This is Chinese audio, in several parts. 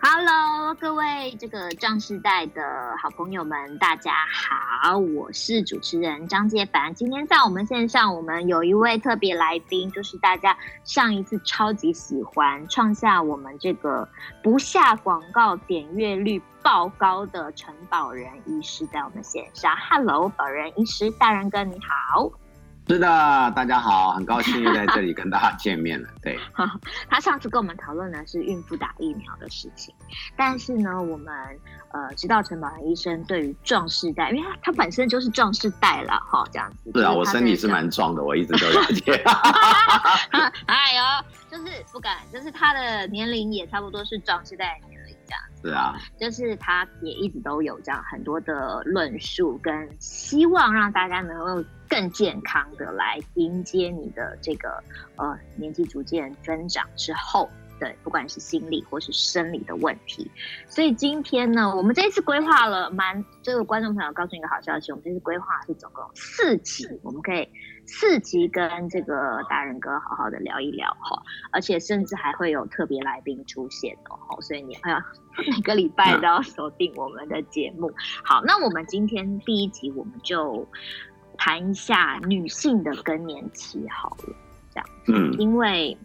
Hello，各位这个壮世代的好朋友们，大家好，我是主持人张洁凡。今天在我们线上，我们有一位特别来宾，就是大家上一次超级喜欢、创下我们这个不下广告点阅率爆高的陈保仁医师，在我们线上。Hello，保仁医师，大仁哥你好。是的，大家好，很高兴又在这里跟大家见面了。对，他上次跟我们讨论的是孕妇打疫苗的事情，但是呢，我们呃知道陈宝仁医生对于壮士代，因为他他本身就是壮士代了哈，这样子。是啊，我身体是蛮壮的，我一直都了解。哎呦，就是不敢，就是他的年龄也差不多是壮士代的年龄这样。是啊，就是他也一直都有这样很多的论述，跟希望让大家能够更健康的来迎接你的这个呃年纪逐渐增长之后。对，不管是心理或是生理的问题，所以今天呢，我们这一次规划了蛮这个观众朋友告诉你一个好消息，我们这次规划是总共四集，我们可以四集跟这个大人哥好好的聊一聊哈，而且甚至还会有特别来宾出现哦，所以你要每个礼拜都要锁定我们的节目。好，那我们今天第一集我们就谈一下女性的更年期好了，这样，嗯，因为。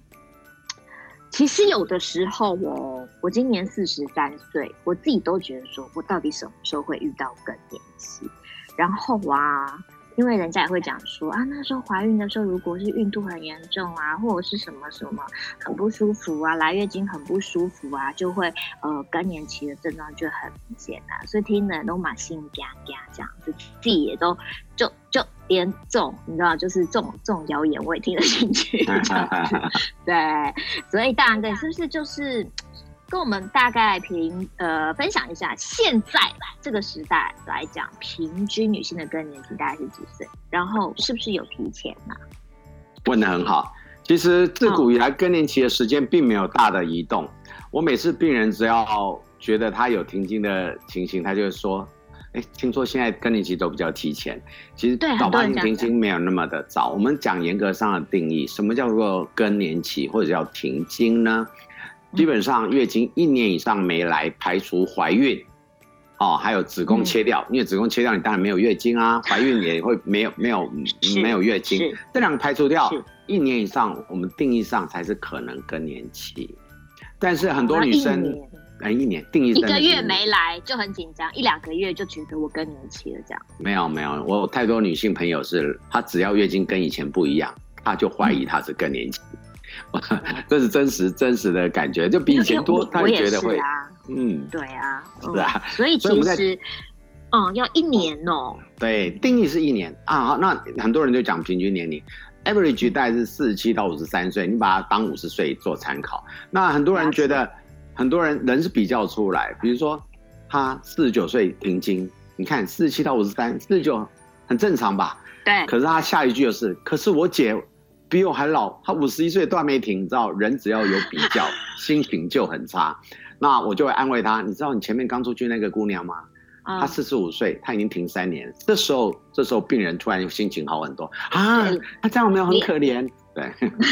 其实有的时候哦，我今年四十三岁，我自己都觉得说，我到底什么时候会遇到更年期？然后啊。因为人家也会讲说啊，那时候怀孕的时候，如果是孕吐很严重啊，或者是什么什么很不舒服啊，来月经很不舒服啊，就会呃更年期的症状就很明显啊。所以听的人都蛮心惊惊这样子，自己也都就就连这种你知道，就是这种这种谣言我也听得进去这样子。对，所以大然哥是不是就是？跟我们大概平呃分享一下，现在这个时代来讲，平均女性的更年期大概是几岁？然后是不是有提前呢？问的很好。其实自古以来，更年期的时间并没有大的移动。我每次病人只要觉得他有停经的情形，他就会说：“哎，听说现在更年期都比较提前。”其实早发性停经没有那么的早。我们讲严格上的定义，什么叫做更年期或者叫停经呢？基本上月经一年以上没来，排除怀孕，哦，还有子宫切掉，嗯、因为子宫切掉，你当然没有月经啊。怀孕也会没有没有没有月经，这两个排除掉，一年以上我们定义上才是可能更年期。但是很多女生，哎，一年定义一个月没来就很紧张，一两个月就觉得我更年期了这样。没有没有，我有太多女性朋友是，她只要月经跟以前不一样，她就怀疑她是更年期。嗯 这是真实真实的感觉，就比以前多，他也觉得会啊，嗯，对啊，是啊，所以其实，嗯，要一年哦，对，定义是一年啊。好，那很多人就讲平均年龄，average 大概是四十七到五十三岁，你把它当五十岁做参考。那很多人觉得，很多人人是比较出来，比如说他四十九岁平均，你看四十七到五十三，四十九很正常吧？对。可是他下一句就是，可是我姐。比我还老，他五十一岁都还没停，你知道，人只要有比较，心情就很差。那我就会安慰他，你知道你前面刚出去那个姑娘吗？嗯、她四十五岁，她已经停三年。这时候，这时候病人突然心情好很多啊，他这样有没有很可怜？对，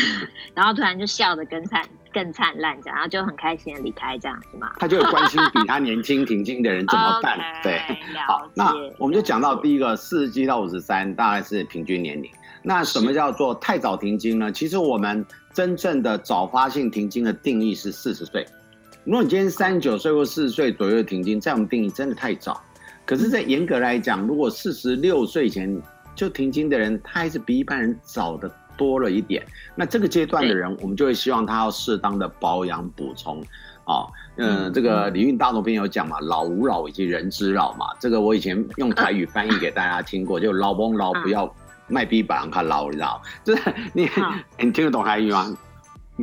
然后突然就笑得更灿更灿烂，这样，然后就很开心的离开，这样是吗？他就有关心比他年轻停经的人怎么办？okay, 对，好，那我们就讲到第一个四十七到五十三，大概是平均年龄。那什么叫做太早停经呢？其实我们真正的早发性停经的定义是四十岁。如果你今天三十九岁或四十岁左右的停经，在我们定义真的太早。可是，在严格来讲，如果四十六岁前就停经的人，他还是比一般人早的多了一点。那这个阶段的人，我们就会希望他要适当的保养补充。哦，嗯，这个李运大同篇有讲嘛，老吾老以及人之老嘛。这个我以前用台语翻译给大家听过，就老翁老不要。卖逼把人看老，你知道？就是你，你听得懂台语吗？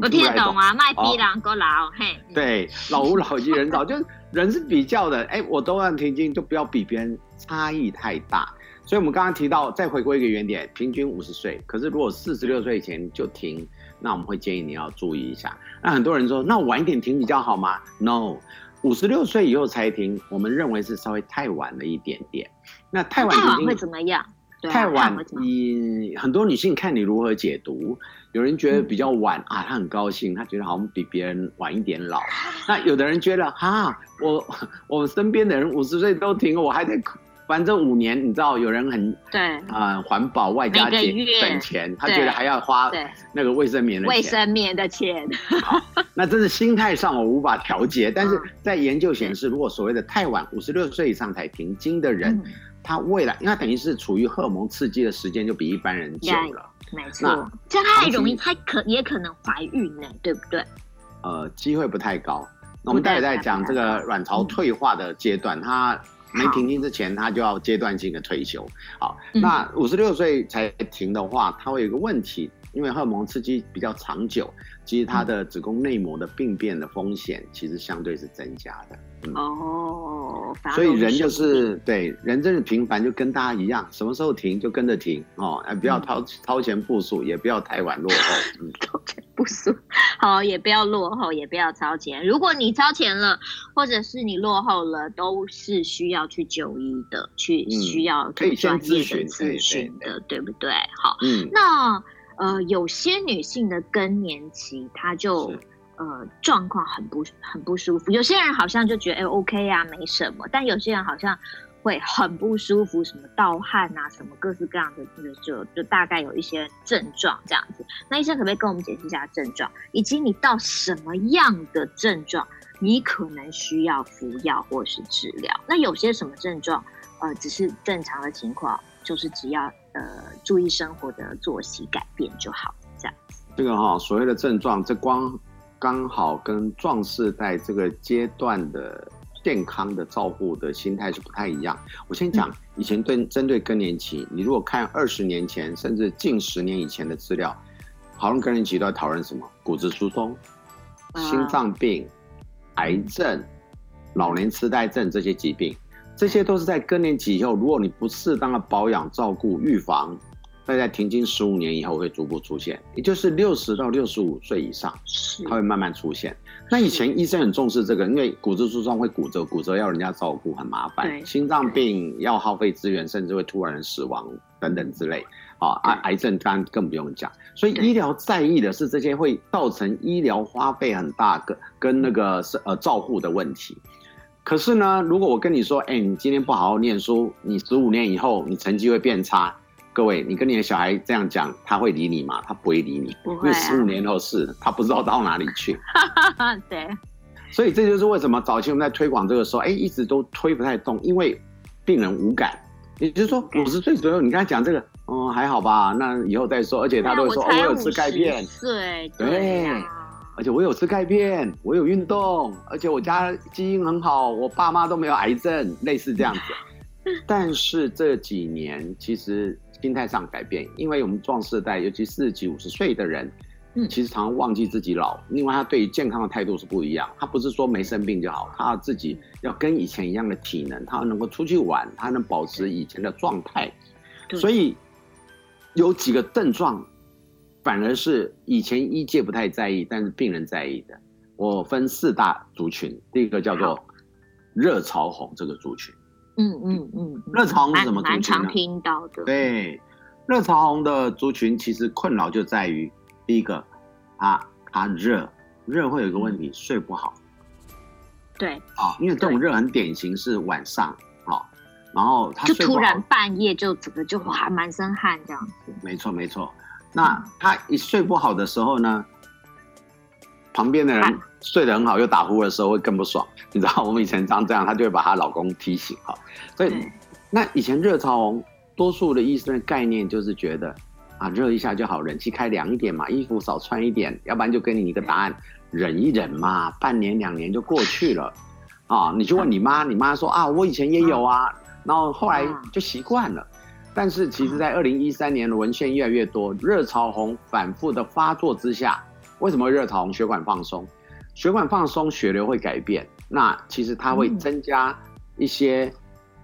我听得懂啊，卖逼人够老，嘿。对，老吾老以及人老，就是人是比较的。哎，我都让停经，就不要比别人差异太大。所以，我们刚刚提到，再回归一个原点，平均五十岁。可是，如果四十六岁以前就停，那我们会建议你要注意一下。那很多人说，那晚一点停比较好吗？No，五十六岁以后才停，我们认为是稍微太晚了一点点。那太晚会怎么样？太晚，你很多女性看你如何解读。有人觉得比较晚、嗯、啊，她很高兴，她觉得好像比别人晚一点老。那有的人觉得哈，我 我身边的人五十岁都停，我还得。反正五年，你知道有人很对啊，环、呃、保外加节省钱，他觉得还要花那个卫生棉的卫生棉的钱。好，那真是心态上我无法调节。但是 在研究显示，如果所谓的太晚五十六岁以上才停经的人，嗯、他未来因为他等于是处于荷尔蒙刺激的时间就比一般人久了，没错。这太容易，他可也可能怀孕呢，对不对？呃，机会不太高。那我们待会再讲这个卵巢退化的阶段，他。嗯没停经之前，他就要阶段性的退休。好，那五十六岁才停的话，他会有一个问题，因为荷尔蒙刺激比较长久，其实他的子宫内膜的病变的风险其实相对是增加的。嗯、哦，所以人就是对人真的平凡，就跟大家一样，什么时候停就跟着停哦，不要超超前部署，也不要太晚落后。嗯，超前部署，好，也不要落后，也不要超前。如果你超前了，或者是你落后了，都是需要去就医的，去需要专业的咨询的，对不对？好，嗯，那呃，有些女性的更年期，她就。呃，状况很不很不舒服。有些人好像就觉得哎，OK 啊，没什么。但有些人好像会很不舒服，什么盗汗啊，什么各式各样的，就就就大概有一些症状这样子。那医生可不可以跟我们解释一下症状，以及你到什么样的症状，你可能需要服药或是治疗？那有些什么症状，呃，只是正常的情况，就是只要呃注意生活的作息改变就好，这样子。这个哈，所谓的症状，这光。刚好跟壮士在这个阶段的健康的照顾的心态是不太一样。我先讲以前对针对更年期，你如果看二十年前甚至近十年以前的资料，讨论更年期都在讨论什么？骨质疏松、心脏病、癌症、老年痴呆症这些疾病，这些都是在更年期以后，如果你不适当的保养、照顾、预防。大概停经十五年以后会逐步出现，也就是六十到六十五岁以上，它会慢慢出现。那以前医生很重视这个，因为骨质疏松会骨折，骨折要人家照顾很麻烦。心脏病要耗费资源，甚至会突然死亡等等之类。啊，癌癌症当然更不用讲。所以医疗在意的是这些会造成医疗花费很大跟跟那个是呃照护的问题。可是呢，如果我跟你说，哎，你今天不好好念书，你十五年以后你成绩会变差。各位，你跟你的小孩这样讲，他会理你吗？他不会理你，啊、因为十五年后是他不知道到哪里去。对，所以这就是为什么早期我们在推广这个时候，哎，一直都推不太动，因为病人无感。也就是说，五十岁左右，你跟他讲这个，嗯，还好吧，那以后再说。而且他都会说，我，哦、我有吃钙片，对对、啊，而且我有吃钙片，我有运动，而且我家基因很好，我爸妈都没有癌症，类似这样子。但是这几年其实。心态上改变，因为我们壮世代，尤其四十几、五十岁的人，嗯，其实常常忘记自己老。另外，他对于健康的态度是不一样。他不是说没生病就好，他自己要跟以前一样的体能，他能够出去玩，他能保持以前的状态。所以有几个症状，反而是以前医界不太在意，但是病人在意的。我分四大族群，第一个叫做热潮红这个族群。嗯嗯嗯，热潮红是什么族群呢？常听到的。对，热潮红的族群其实困扰就在于，第一个，它它热，热会有一个问题，睡不好。对。啊，因为这种热很典型是晚上，啊，然后他就突然半夜就整个就哇满身汗这样子。没错没错，那他一睡不好的时候呢，旁边的人睡得很好又打呼的时候会更不爽。你知道我们以前常这样，她就会把她老公提醒哈。所以，那以前热潮红，多数的医生的概念就是觉得啊，热一下就好，冷气开凉一点嘛，衣服少穿一点，要不然就给你一个答案，忍一忍嘛，半年两年就过去了。啊，你就问你妈，你妈说啊，我以前也有啊，然后后来就习惯了。但是其实，在二零一三年的文献越来越多，热潮红反复的发作之下，为什么会热潮红？血管放松，血管放松，血流会改变。那其实它会增加一些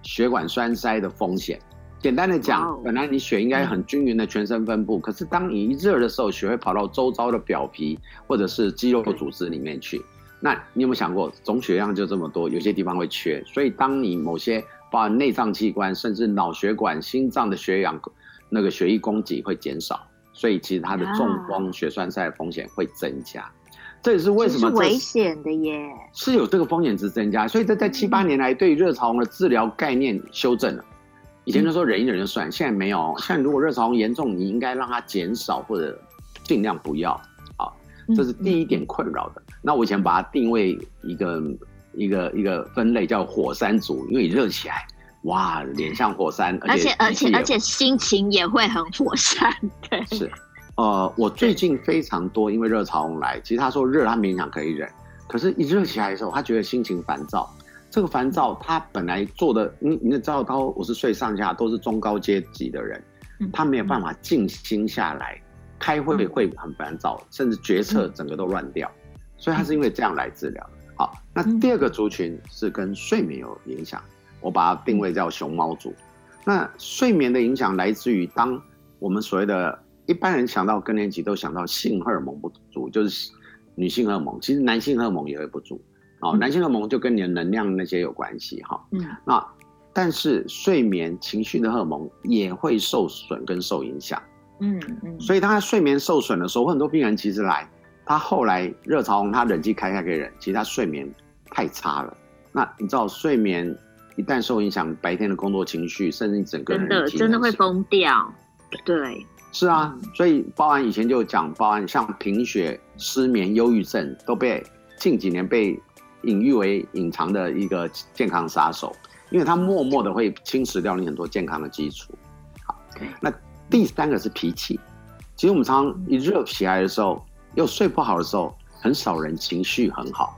血管栓塞的风险。简单的讲，本来你血应该很均匀的全身分布，可是当你一热的时候，血会跑到周遭的表皮或者是肌肉组织里面去。那你有没有想过，总血量就这么多，有些地方会缺，所以当你某些包含内脏器官，甚至脑血管、心脏的血氧，那个血液供给会减少，所以其实它的中风、血栓塞的风险会增加。这也是为什么是危险的耶，是有这个风险值增加，所以这在七八年来对热潮红的治疗概念修正了。以前就说忍一忍就算，现在没有。现在如果热潮红严重，你应该让它减少或者尽量不要。好，这是第一点困扰的。那我以前把它定位一个一个一个分类叫火山族，因为你热起来，哇，脸像火山，而且而且而且心情也会很火山，对，是。呃，我最近非常多，因为热潮红来，其实他说热，他勉强可以忍，可是一热起来的时候，他觉得心情烦躁。这个烦躁，他本来做的，你你知道，他五十岁上下都是中高阶级的人，他没有办法静心下来，开会会很烦躁，甚至决策整个都乱掉，所以他是因为这样来治疗。好，那第二个族群是跟睡眠有影响，我把它定位叫熊猫族。那睡眠的影响来自于当我们所谓的。一般人想到更年期都想到性荷尔蒙不足，就是女性荷尔蒙，其实男性荷尔蒙也会不足。哦，男性荷尔蒙就跟你的能量那些有关系哈。嗯，那但是睡眠、情绪的荷尔蒙也会受损跟受影响。嗯嗯，所以当他睡眠受损的时候，很多病人其实来，他后来热潮红，他冷气开开给人，其实他睡眠太差了。那你知道睡眠一旦受影响，白天的工作、情绪，甚至你整个人真的真的会崩掉。对。是啊，所以包含以前就讲，包含像贫血、失眠、忧郁症，都被近几年被隐喻为隐藏的一个健康杀手，因为它默默的会侵蚀掉你很多健康的基础。好，那第三个是脾气。其实我们常常一热起来的时候，又睡不好的时候，很少人情绪很好。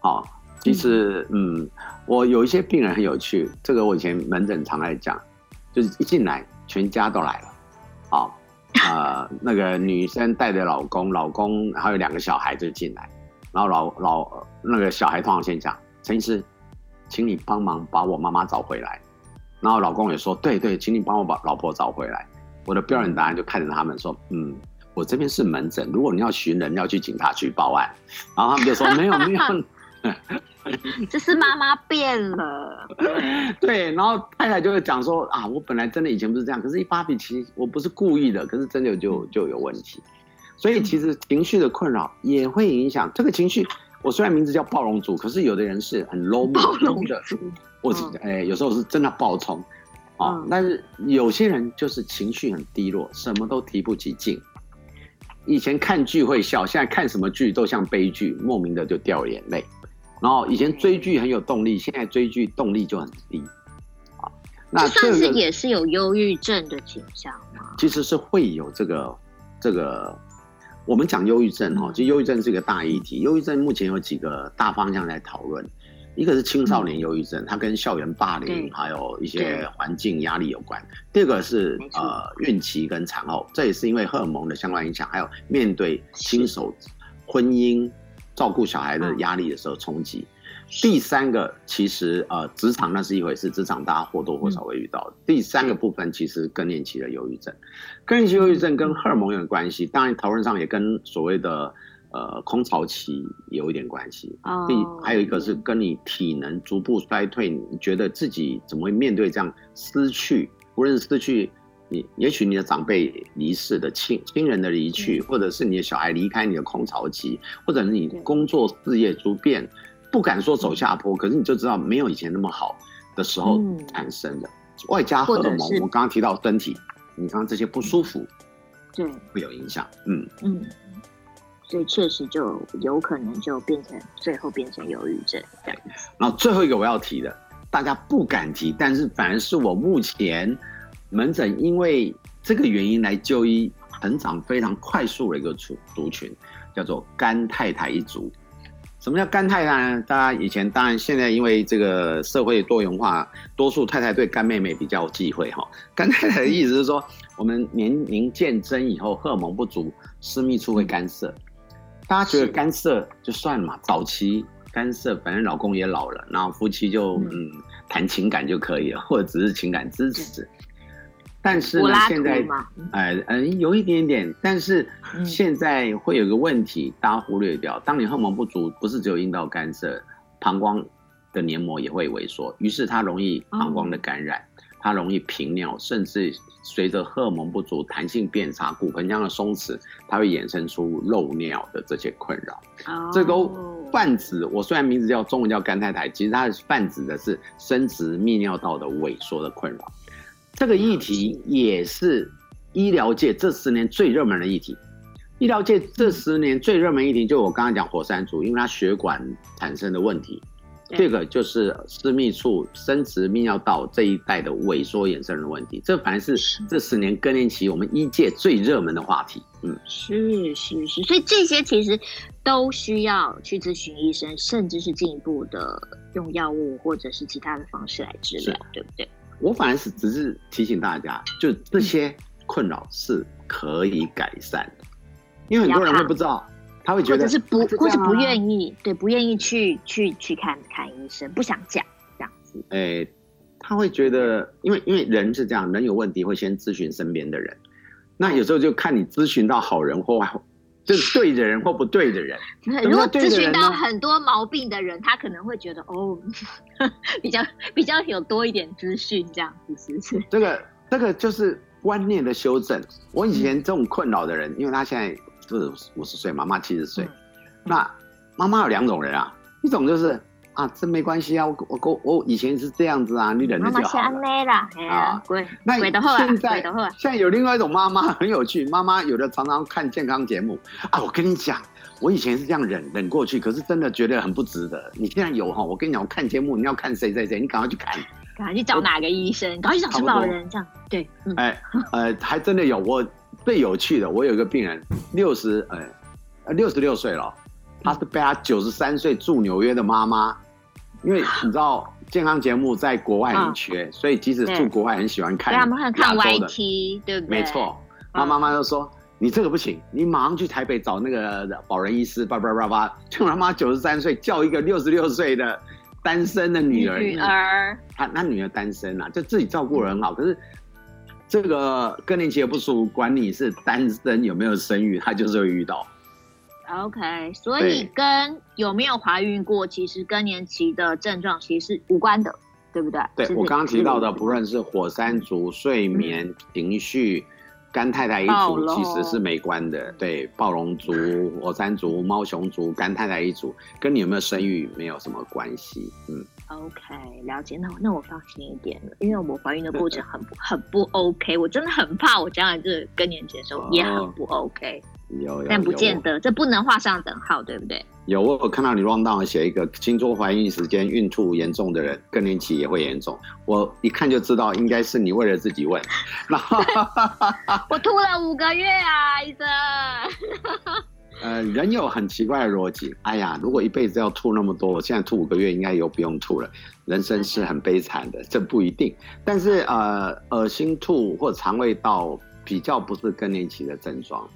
好，其实嗯，我有一些病人很有趣，这个我以前门诊常来讲，就是一进来全家都来了。好，呃，那个女生带着老公，老公还有两个小孩就进来，然后老老那个小孩通常先讲，陈医师，请你帮忙把我妈妈找回来。然后老公也说，对对，请你帮我把老婆找回来。我的标准答案就看着他们说，嗯，我这边是门诊，如果你要寻人，要去警察局报案。然后他们就说，没有没有。这是妈妈变了，对，然后太太就会讲说啊，我本来真的以前不是这样，可是一发脾气，我不是故意的，可是真的就就有问题，所以其实情绪的困扰也会影响这个情绪。我虽然名字叫暴龙族，可是有的人是很 low 暴龙的，我哎，有时候是真的暴冲啊，但是有些人就是情绪很低落，什么都提不起劲。以前看剧会笑，现在看什么剧都像悲剧，莫名的就掉眼泪。然后以前追剧很有动力，现在追剧动力就很低，啊，那这算是也是有忧郁症的倾向吗？其实是会有这个这个，我们讲忧郁症哈，其实忧郁症是一个大议题。忧郁症目前有几个大方向在讨论，一个是青少年忧郁症，它跟校园霸凌还有一些环境压力有关；第二个是呃孕期跟产后，这也是因为荷尔蒙的相关影响，还有面对新手婚姻。照顾小孩的压力的时候冲击，第三个其实呃职场那是一回事，职场大家或多或少会遇到。第三个部分其实更年期的忧郁症，更年期忧郁症跟荷尔蒙有关系，当然讨论上也跟所谓的呃空巢期有一点关系。第还有一个是跟你体能逐步衰退，你觉得自己怎么会面对这样失去，无论是失去。你也许你的长辈离世的亲亲人的离去，或者是你的小孩离开你的空巢期，或者是你工作事业逐变不敢说走下坡，可是你就知道没有以前那么好的时候产生的，外加荷尔蒙，我刚刚提到身体，你刚刚这些不舒服，对，会有影响，嗯。嗯，所以确实就有可能就变成最后变成忧郁症这样。然后最后一个我要提的，大家不敢提，但是反而是我目前。门诊因为这个原因来就医，成长非常快速的一个族族群，叫做干太太一族。什么叫干太太呢？大家以前当然现在因为这个社会多元化，多数太太对干妹妹比较忌讳哈。干太太的意思是说，我们年龄渐增以后，荷尔蒙不足，私密处会干涩。大家觉得干涉就算了嘛，早期干涉，反正老公也老了，然后夫妻就嗯谈情感就可以了，或者只是情感支持。但是呢，现在，哎，嗯，有一点点，但是现在会有个问题，大家忽略掉。当你荷尔蒙不足，不是只有阴道干涩，膀胱的黏膜也会萎缩，于是它容易膀胱的感染，嗯、它容易频尿，甚至随着荷尔蒙不足、弹性变差、骨盆腔的松弛，它会衍生出漏尿的这些困扰。哦、这都泛指，我虽然名字叫中文叫肝太太，其实它泛指的是生殖泌尿道的萎缩的困扰。这个议题也是医疗界这十年最热门的议题。医疗界这十年最热门议题，就我刚刚讲火山族，因为它血管产生的问题，这个就是私密处、生殖泌尿道这一带的萎缩衍生的问题。这反而是这十年更年期我们医界最热门的话题。嗯，是是是，所以这些其实都需要去咨询医生，甚至是进一步的用药物或者是其他的方式来治疗，对不对？我反而是只是提醒大家，就这些困扰是可以改善的。因为很多人会不知道，他会觉得或者是不，或是不愿意，对，不愿意去去去看看医生，不想讲这样子。哎、欸，他会觉得，因为因为人是这样，人有问题会先咨询身边的人，那有时候就看你咨询到好人或坏，就是对的人或不对的人。如果咨询到很多毛病的人，他可能会觉得哦，比较比较有多一点资讯这样子，是不是？这个这个就是观念的修正。我以前这种困扰的人，因为他现在。是五十岁，妈妈七十岁。那妈妈有两种人啊，一种就是啊，这没关系啊，我我我以前是这样子啊，你忍着就好了。妈妈啦啊，对。那现在现在有另外一种妈妈很有趣，妈妈有的常常看健康节目啊，我跟你讲，我以前是这样忍忍过去，可是真的觉得很不值得。你现在有哈，我跟你讲，我看节目你要看谁谁谁，你赶快去看，赶快去找哪个医生，赶快去找什么老人这样。对，哎呃，还真的有我。最有趣的，我有一个病人，六十，呃，六十六岁了，他是被他九十三岁住纽约的妈妈，因为你知道健康节目在国外很缺，哦、所以即使住国外很喜欢看，对，他们很看 YT，对不对？没错，他妈妈就说：“哦、你这个不行，你马上去台北找那个保人医师，叭叭叭叭，就他妈九十三岁叫一个六十六岁的单身的女儿，女儿，她那女儿单身啊，就自己照顾得很好，可是。”这个更年期的不舒服，管你是单身有没有生育，他就是会遇到。OK，所以跟有没有怀孕过，其实更年期的症状其实是无关的，对不对？对，我刚刚提到的，不论是火山族、睡眠、嗯、情绪。肝太太一族其实是没关的，对，暴龙族、火山族、猫熊族、干太太一族，跟你有没有生育没有什么关系。嗯，OK，了解，那我那我放心一点了，因为我怀孕的过程很不 很不 OK，我真的很怕我将来这更年期的时候也很不 OK。哦有，有，但不见得，这不能画上等号，对不对？有，我有看到你 run down 写一个，听说怀孕时间孕吐严重的人，更年期也会严重。我一看就知道，应该是你为了自己问。我吐了五个月啊，医生。呃，人有很奇怪的逻辑。哎呀，如果一辈子要吐那么多，我现在吐五个月应该又不用吐了。人生是很悲惨的，这不一定。但是呃，恶心吐或肠胃道比较不是更年期的症状。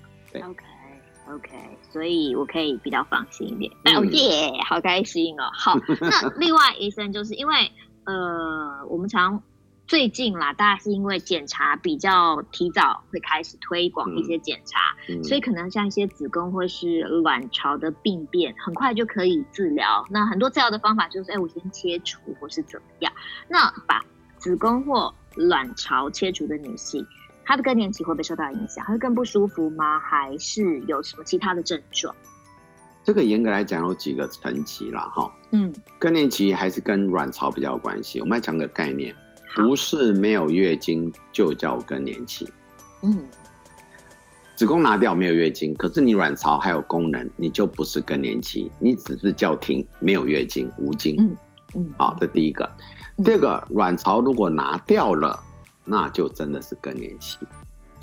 OK，OK，所以我可以比较放心一点。哦耶，好开心哦。好，那另外医生就是因为呃，我们常最近啦，大家是因为检查比较提早，会开始推广一些检查，嗯嗯、所以可能像一些子宫或是卵巢的病变，很快就可以治疗。那很多治疗的方法就是，哎，我先切除或是怎么样。那把子宫或卵巢切除的女性。她的更年期会不会受到影响？会更不舒服吗？还是有什么其他的症状？这个严格来讲有几个层级了哈。嗯，更年期还是跟卵巢比较有关系。我们来讲个概念，不是没有月经就叫更年期。嗯，子宫拿掉没有月经，可是你卵巢还有功能，你就不是更年期，你只是叫停没有月经无经。嗯嗯，好，这第一个。第二个，卵巢如果拿掉了。那就真的是更年期，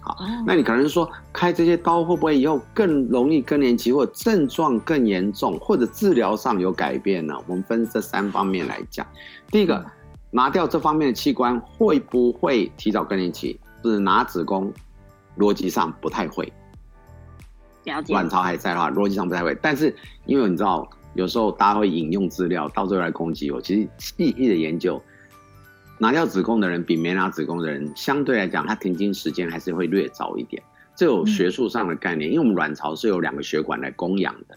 好，那你可能说开这些刀会不会以后更容易更年期，或症状更严重，或者治疗上有改变呢？我们分这三方面来讲。第一个，拿掉这方面的器官会不会提早更年期？是拿子宫，逻辑上不太会。了解。卵巢还在的话，逻辑上不太会。但是因为你知道，有时候大家会引用资料，到最后来攻击我。其实细细的研究。拿掉子宫的人比没拿子宫的人相对来讲，他停经时间还是会略早一点。这有学术上的概念，因为我们卵巢是有两个血管来供养的。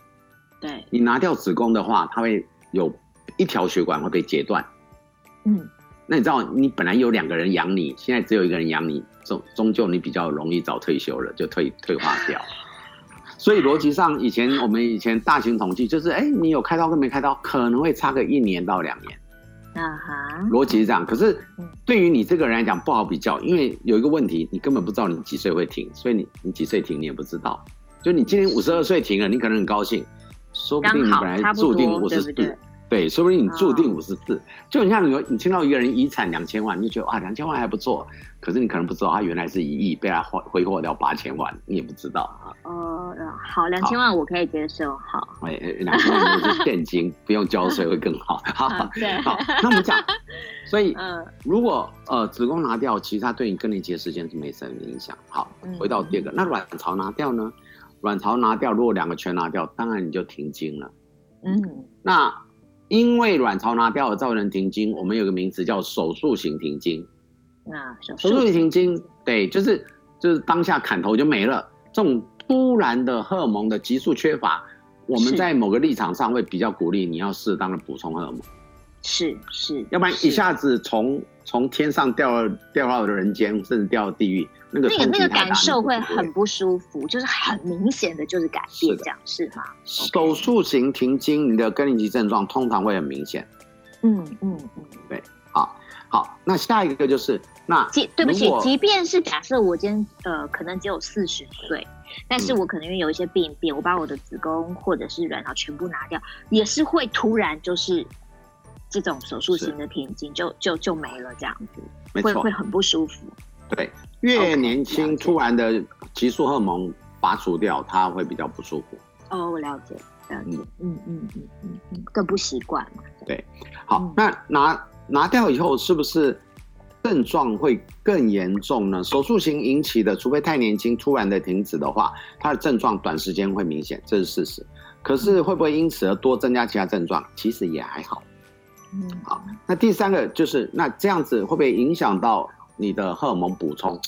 对，你拿掉子宫的话，它会有一条血管会被截断。嗯，那你知道，你本来有两个人养你，现在只有一个人养你，终终究你比较容易早退休了，就退退化掉。所以逻辑上，以前我们以前大型统计就是，哎、欸，你有开刀跟没开刀，可能会差个一年到两年。啊哈，逻辑是这样。可是对于你这个人来讲不好比较，因为有一个问题，你根本不知道你几岁会停，所以你你几岁停你也不知道。就你今年五十二岁停了，你可能很高兴，说不定你本来注定五十四。对，说不定你注定五十四，就你像你，你听到一个人遗产两千万，你就觉得啊，两千万还不错，可是你可能不知道他原来是一亿，被他挥挥霍掉八千万，你也不知道啊。哦、呃，好，两千万我可以接受，好。哎，两千万是现金，不用交税会更好。好，对，好，那我们讲，所以，嗯，如果呃子宫拿掉，其实它对你更年期的时间是没什么影响。好，回到第二个，嗯、那卵巢拿掉呢？卵巢拿掉，如果两个全拿掉，当然你就停经了。嗯，那。因为卵巢拿掉而造成停经，我们有个名词叫手术型停经。啊，手术型停经，对，就是就是当下砍头就没了。这种突然的荷尔蒙的急速缺乏，我们在某个立场上会比较鼓励你要适当的补充荷尔蒙。是是，要不然一下子从从天上掉掉到人间，甚至掉到地狱，那个那个那个感受会很不舒服，就是很明显的就是改变，这样是吗？手术型停经，你的更年期症状通常会很明显。嗯嗯嗯，对，好，好，那下一个就是那，即对不起，即便是假设我今天呃可能只有四十岁，但是我可能因为有一些病变，我把我的子宫或者是卵巢全部拿掉，也是会突然就是。这种手术型的停经就就就没了，这样子会会很不舒服。对，越年轻突然的激素荷尔蒙拔除掉，它会比较不舒服。哦，我了解，了解，嗯嗯嗯嗯嗯，更不习惯嘛。对，好，那拿拿掉以后，是不是症状会更严重呢？手术型引起的，除非太年轻突然的停止的话，它的症状短时间会明显，这是事实。可是会不会因此而多增加其他症状？其实也还好。嗯，好，那第三个就是，那这样子会不会影响到你的荷尔蒙补充？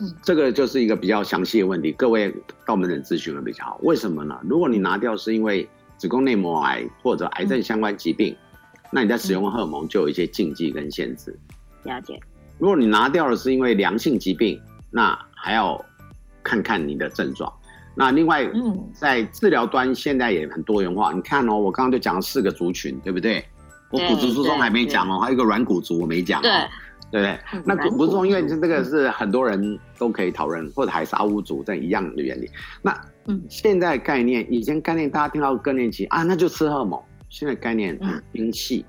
嗯，这个就是一个比较详细的问题，各位到门诊咨询会比较好。为什么呢？如果你拿掉是因为子宫内膜癌或者癌症相关疾病，嗯、那你在使用荷尔蒙就有一些禁忌跟限制。了解。如果你拿掉了是因为良性疾病，那还要看看你的症状。那另外，嗯，在治疗端现在也很多元化。你看哦，我刚刚就讲了四个族群，对不对？我骨质疏松还没讲哦，还有一个软骨族我没讲哦，对不对？那骨质疏松因为这个是很多人都可以讨论，或者海沙乌族这一样的原理。那嗯，现在概念，以前概念大家听到更年期啊，那就吃荷尔蒙。现在概念很兵器，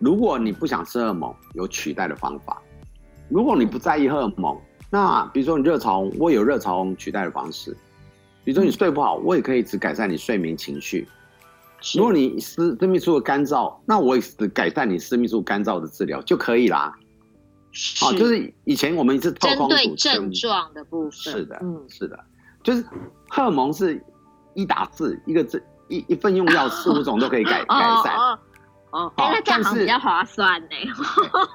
如果你不想吃荷尔蒙，有取代的方法。如果你不在意荷尔蒙，那比如说你热潮红，我有热潮红取代的方式。比如说你睡不好，我也可以只改善你睡眠情绪。如果你私私密处的干燥，那我也是改善你私密处干燥的治疗就可以啦。好，就是以前我们是针对症状的部分。是的，嗯，是的，就是荷尔蒙是一打字，一个字一一份用药四五种都可以改 改善。哦哦，那这样好像比较划算呢。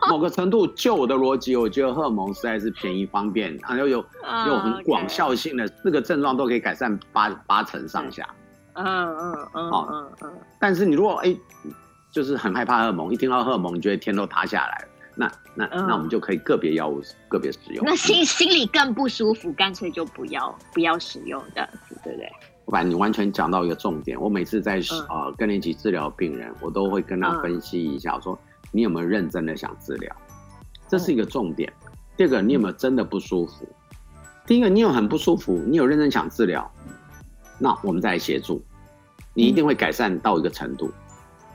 某个程度，就我的逻辑，我觉得荷尔蒙实在是便宜方便，然后有有很广效性的，四个症状都可以改善八八成上下。嗯嗯嗯，好嗯嗯，但是你如果哎、欸，就是很害怕荷尔蒙，一听到荷尔蒙，你觉得天都塌下来了，那那、嗯、那我们就可以个别药物个别使用。那心心里更不舒服，干脆就不要不要使用这样子，对不对？不然你完全讲到一个重点。我每次在呃更年期治疗病人，我都会跟他分析一下，说你有没有认真的想治疗，这是一个重点。第二个，你有没有真的不舒服？第一个，你有很不舒服，你有认真想治疗。那我们再来协助，你一定会改善到一个程度。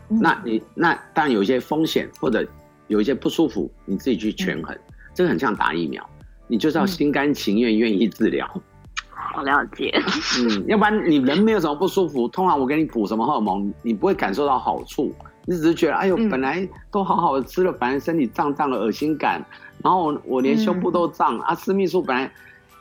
嗯、那你那当然有一些风险或者有一些不舒服，你自己去权衡。嗯、这个很像打疫苗，你就是要心甘情愿愿意治疗。好了解。嗯，要不然你人没有什么不舒服，通常我给你补什么荷尔蒙，你不会感受到好处，你只是觉得哎呦，本来都好好的吃了，反正身体胀胀的恶心感，然后我连胸部都胀、嗯、啊，私密处本来。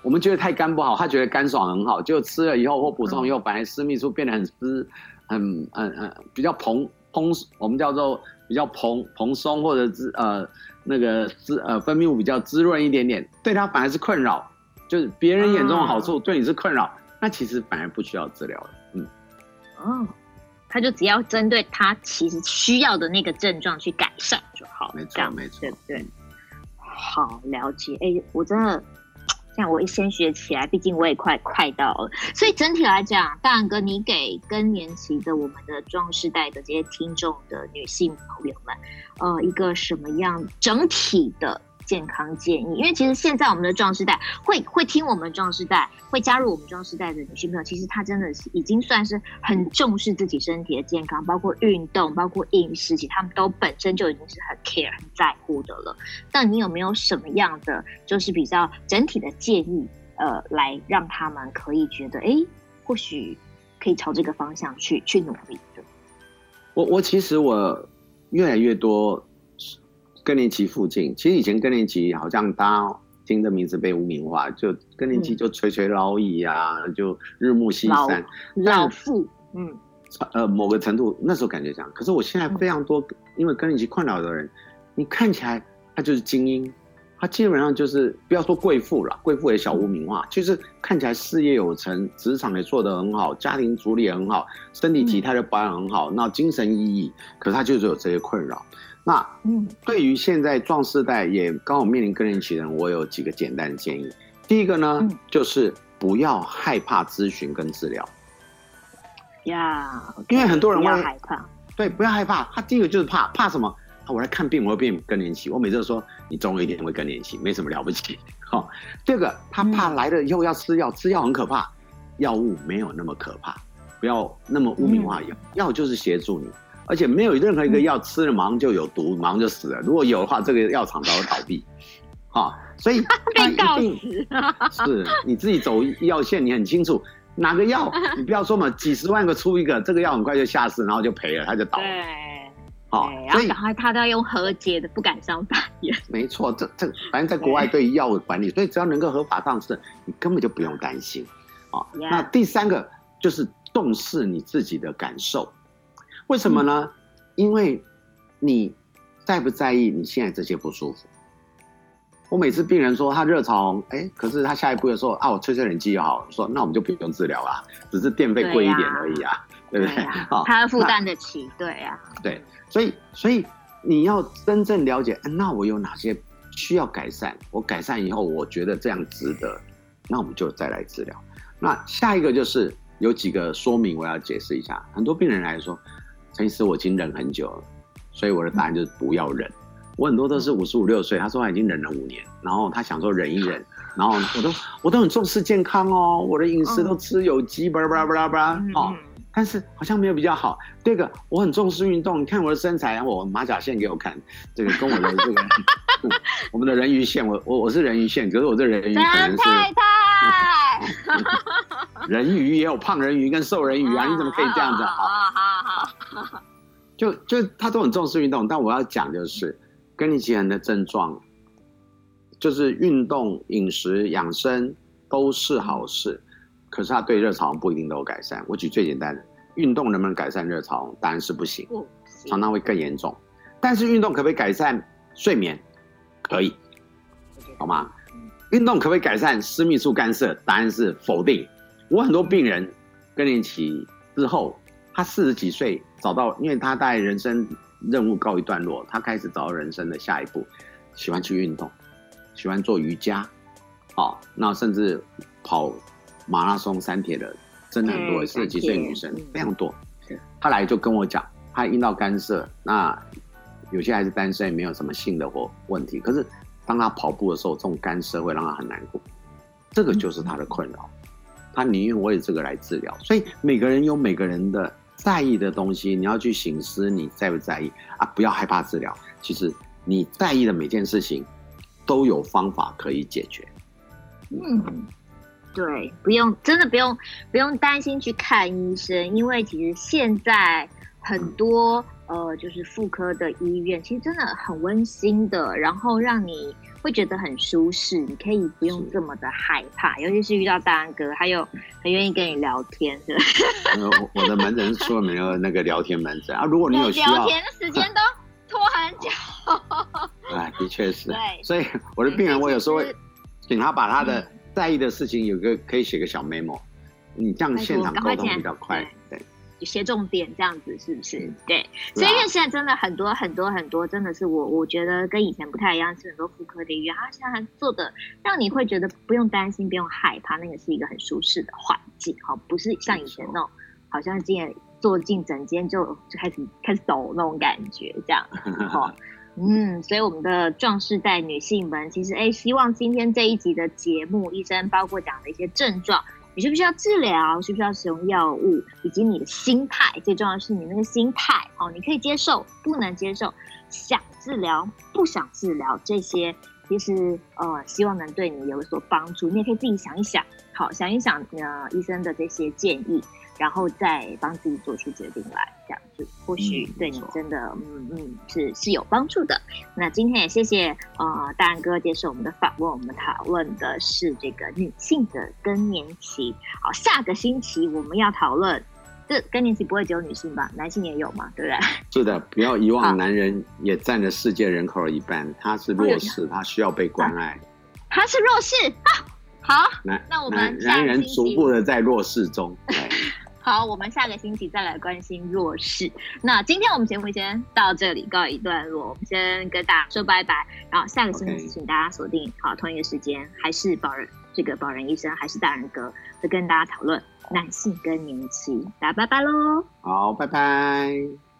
我们觉得太干不好，他觉得干爽很好，就吃了以后或补充以后，本来私密处变得很湿，很很很比较蓬蓬，我们叫做比较蓬蓬松或者滋呃那个滋呃分泌物比较滋润一点点，对他反而是困扰，就是别人眼中的好处，对你是困扰，那其实反而不需要治疗了，嗯，哦，他就只要针对他其实需要的那个症状去改善就好。没错，没错，对对。好了解，哎、欸，我真的。这样我一先学起来，毕竟我也快快到了，所以整体来讲，大杨哥，你给更年期的我们的壮世代的这些听众的女性朋友们，呃，一个什么样整体的？健康建议，因为其实现在我们的壮世代会会听我们壮世代，会加入我们壮世代的女性朋友，其实她真的是已经算是很重视自己身体的健康，包括运动，包括饮食，其实他们都本身就已经是很 care、很在乎的了。但你有没有什么样的就是比较整体的建议，呃，来让他们可以觉得，哎，或许可以朝这个方向去去努力的？我我其实我越来越多。更年期附近，其实以前更年期好像大家听的名字被污名化，就更年期就垂垂老矣啊，嗯、就日暮西山，老妇，嗯，呃，某个程度那时候感觉这样。可是我现在非常多因为更年期困扰的人，你看起来他就是精英，他基本上就是不要说贵妇了，贵妇也小污名化，就是看起来事业有成，职场也做得很好，家庭处理也很好，身体体态的保养很好，那精神奕奕，可是他就是有这些困扰。那嗯，对于现在壮世代也刚好面临更年期的人，我有几个简单的建议。第一个呢，嗯、就是不要害怕咨询跟治疗。呀，yeah, okay, 因为很多人会害怕。对，不要害怕。他第一个就是怕，怕什么？啊、我来看病，我会变更年期。我每次都说，你总有一天会更年期，没什么了不起。好、哦，这个他怕来了以后要吃药，嗯、吃药很可怕。药物没有那么可怕，不要那么污名化药。药、嗯、就是协助你。而且没有任何一个药吃了马上就有毒，马上就死了。如果有的话，这个药厂早就倒闭。好，所以 被告死。是你自己走药线，你很清楚哪个药，你不要说嘛，几十万个出一个，这个药很快就下市，然后就赔了，他就倒了。对，好，所以赶快他都要用和解的，不敢上法院。没错，这这反正在国外对于药物管理，所以只要能够合法上市，你根本就不用担心。好，那第三个就是重视你自己的感受。为什么呢？因为你在不在意你现在这些不舒服？我每次病人说他热潮，哎，可是他下一步又说啊，我吹吹冷气就好。说那我们就不用治疗啊，只是电费贵一点而已啊，对，不对？好，他负担得起，对呀、啊。对，所以所以你要真正了解，那我有哪些需要改善？我改善以后，我觉得这样值得，那我们就再来治疗。那下一个就是有几个说明，我要解释一下。很多病人来说。陈医师，我已经忍很久了，所以我的答案就是不要忍。我很多都是五十五六岁，他说他已经忍了五年，然后他想说忍一忍，然后我都我都很重视健康哦，我的饮食都吃有机，巴拉巴拉巴拉巴拉，哦，但是好像没有比较好。第二个，我很重视运动，你看我的身材，我马甲线给我看，这个跟我的这个 我们的人鱼线，我我我是人鱼线，可是我这人鱼可能是太太，人鱼也有胖人鱼跟瘦人鱼啊，你怎么可以这样子？好好好。就就他都很重视运动，但我要讲就是，更年期人的症状，就是运动、饮食、养生都是好事，可是他对热潮不一定都有改善。我举最简单的，运动能不能改善热潮？当然是不行，常常会更严重。但是运动可不可以改善睡眠？可以，好吗？运动可不可以改善私密处干涉？答案是否定。我很多病人更年期之后。他四十几岁找到，因为他大概人生任务告一段落，他开始找到人生的下一步，喜欢去运动，喜欢做瑜伽，好，那甚至跑马拉松、三铁的，真的很多，四十几岁女生非常多。他来就跟我讲，他阴道干涉，那有些还是单身，也没有什么性的或问题，可是当他跑步的时候，这种干涉会让他很难过，这个就是他的困扰，他宁愿为这个来治疗。所以每个人有每个人的。在意的东西，你要去省思，你在不在意啊？不要害怕治疗。其实你在意的每件事情，都有方法可以解决。嗯，对，不用，真的不用，不用担心去看医生，因为其实现在很多、嗯、呃，就是妇科的医院，其实真的很温馨的，然后让你。会觉得很舒适，你可以不用这么的害怕，尤其是遇到大安哥，还有很愿意跟你聊天，是吧？我我的门诊是出了没有那个聊天门诊啊，如果你有需要，聊天的时间都拖很久。哎，的确是。对，所以我的病人，我有时候会请他把他的在意的事情有个可以写个小 memo，你这样现场沟通比较快。对，写重点这样子，是不是？对，所以因为现在真的很多很多很多，真的是我我觉得跟以前不太一样，是很多妇科领域，它现在做的让你会觉得不用担心，不用害怕，那个是一个很舒适的环境，好，不是像以前那种好像进坐进诊间就就开始开始抖那种感觉，这样，好。嗯，所以我们的壮士代女性们，其实哎，希望今天这一集的节目，医生包括讲的一些症状，你需不需要治疗，需不需要使用药物，以及你的心态，最重要的是你那个心态哦，你可以接受，不能接受，想治疗，不想治疗，这些其实呃，希望能对你有所帮助。你也可以自己想一想，好，想一想呃，医生的这些建议。然后再帮自己做出决定来，这样子或许对你真的嗯嗯是是有帮助的。那今天也谢谢呃大安哥接受我们的访问，我们讨论的是这个女性的更年期。好，下个星期我们要讨论，这更年期不会只有女性吧？男性也有嘛？对不对？是的，不要遗忘，男人也占了世界人口的一半，他是弱势，他需要被关爱。他是弱势啊？好，那那我们男人逐步的在弱势中。好，我们下个星期再来关心弱势。那今天我们节目先到这里告一段落，我们先跟大家说拜拜。然后下个星期请大家锁定好同一个时间，还是保仁这个保人医生，还是大人格会跟大家讨论男性更年期。大家拜拜喽！好，拜拜。